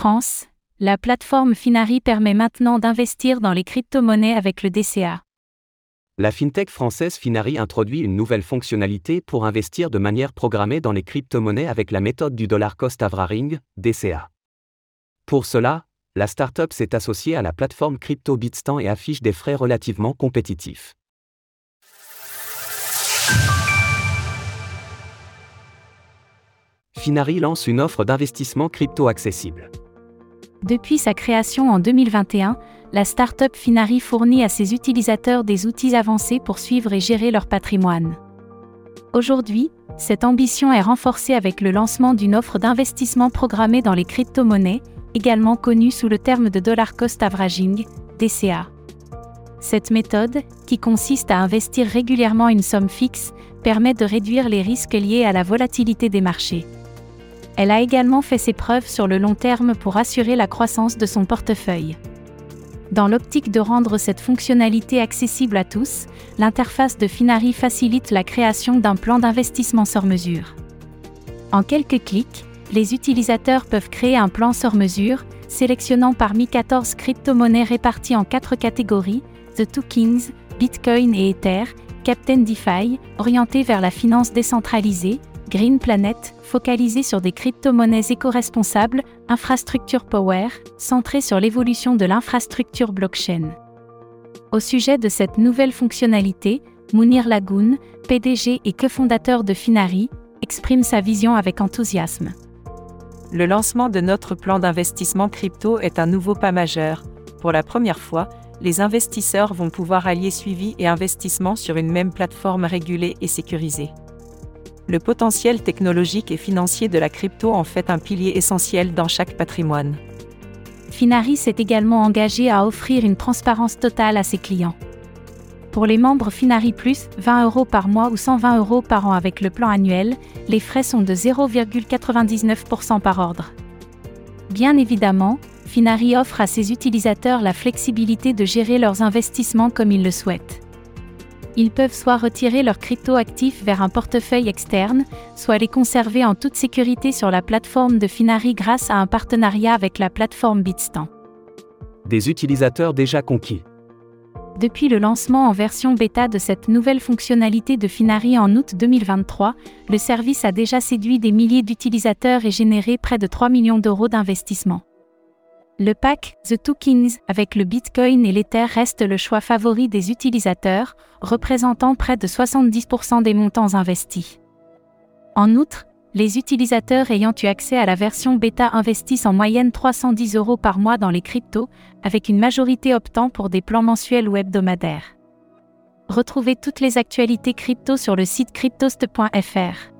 France, la plateforme Finari permet maintenant d'investir dans les crypto-monnaies avec le DCA. La fintech française Finari introduit une nouvelle fonctionnalité pour investir de manière programmée dans les crypto-monnaies avec la méthode du dollar cost averaging, DCA. Pour cela, la startup s'est associée à la plateforme crypto Bitstamp et affiche des frais relativement compétitifs. Finari lance une offre d'investissement crypto accessible. Depuis sa création en 2021, la startup Finari fournit à ses utilisateurs des outils avancés pour suivre et gérer leur patrimoine. Aujourd'hui, cette ambition est renforcée avec le lancement d'une offre d'investissement programmée dans les crypto-monnaies, également connue sous le terme de dollar cost averaging, DCA. Cette méthode, qui consiste à investir régulièrement une somme fixe, permet de réduire les risques liés à la volatilité des marchés. Elle a également fait ses preuves sur le long terme pour assurer la croissance de son portefeuille. Dans l'optique de rendre cette fonctionnalité accessible à tous, l'interface de Finari facilite la création d'un plan d'investissement sur mesure. En quelques clics, les utilisateurs peuvent créer un plan sur mesure, sélectionnant parmi 14 crypto-monnaies réparties en quatre catégories, The Two Kings, Bitcoin et Ether, Captain DeFi, orienté vers la finance décentralisée, Green Planet, focalisé sur des crypto-monnaies éco-responsables, Infrastructure Power, centré sur l'évolution de l'infrastructure blockchain. Au sujet de cette nouvelle fonctionnalité, Mounir Lagoun, PDG et cofondateur de Finari, exprime sa vision avec enthousiasme. Le lancement de notre plan d'investissement crypto est un nouveau pas majeur. Pour la première fois, les investisseurs vont pouvoir allier suivi et investissement sur une même plateforme régulée et sécurisée le potentiel technologique et financier de la crypto en fait un pilier essentiel dans chaque patrimoine. Finari s'est également engagé à offrir une transparence totale à ses clients. Pour les membres Finari Plus, 20 euros par mois ou 120 euros par an avec le plan annuel, les frais sont de 0,99% par ordre. Bien évidemment, Finari offre à ses utilisateurs la flexibilité de gérer leurs investissements comme ils le souhaitent ils peuvent soit retirer leurs crypto-actifs vers un portefeuille externe, soit les conserver en toute sécurité sur la plateforme de Finari grâce à un partenariat avec la plateforme Bitstamp. Des utilisateurs déjà conquis. Depuis le lancement en version bêta de cette nouvelle fonctionnalité de Finari en août 2023, le service a déjà séduit des milliers d'utilisateurs et généré près de 3 millions d'euros d'investissement. Le pack The Tokens avec le Bitcoin et l'Ether reste le choix favori des utilisateurs, représentant près de 70% des montants investis. En outre, les utilisateurs ayant eu accès à la version bêta investissent en moyenne 310 euros par mois dans les cryptos, avec une majorité optant pour des plans mensuels ou hebdomadaires. Retrouvez toutes les actualités crypto sur le site cryptost.fr.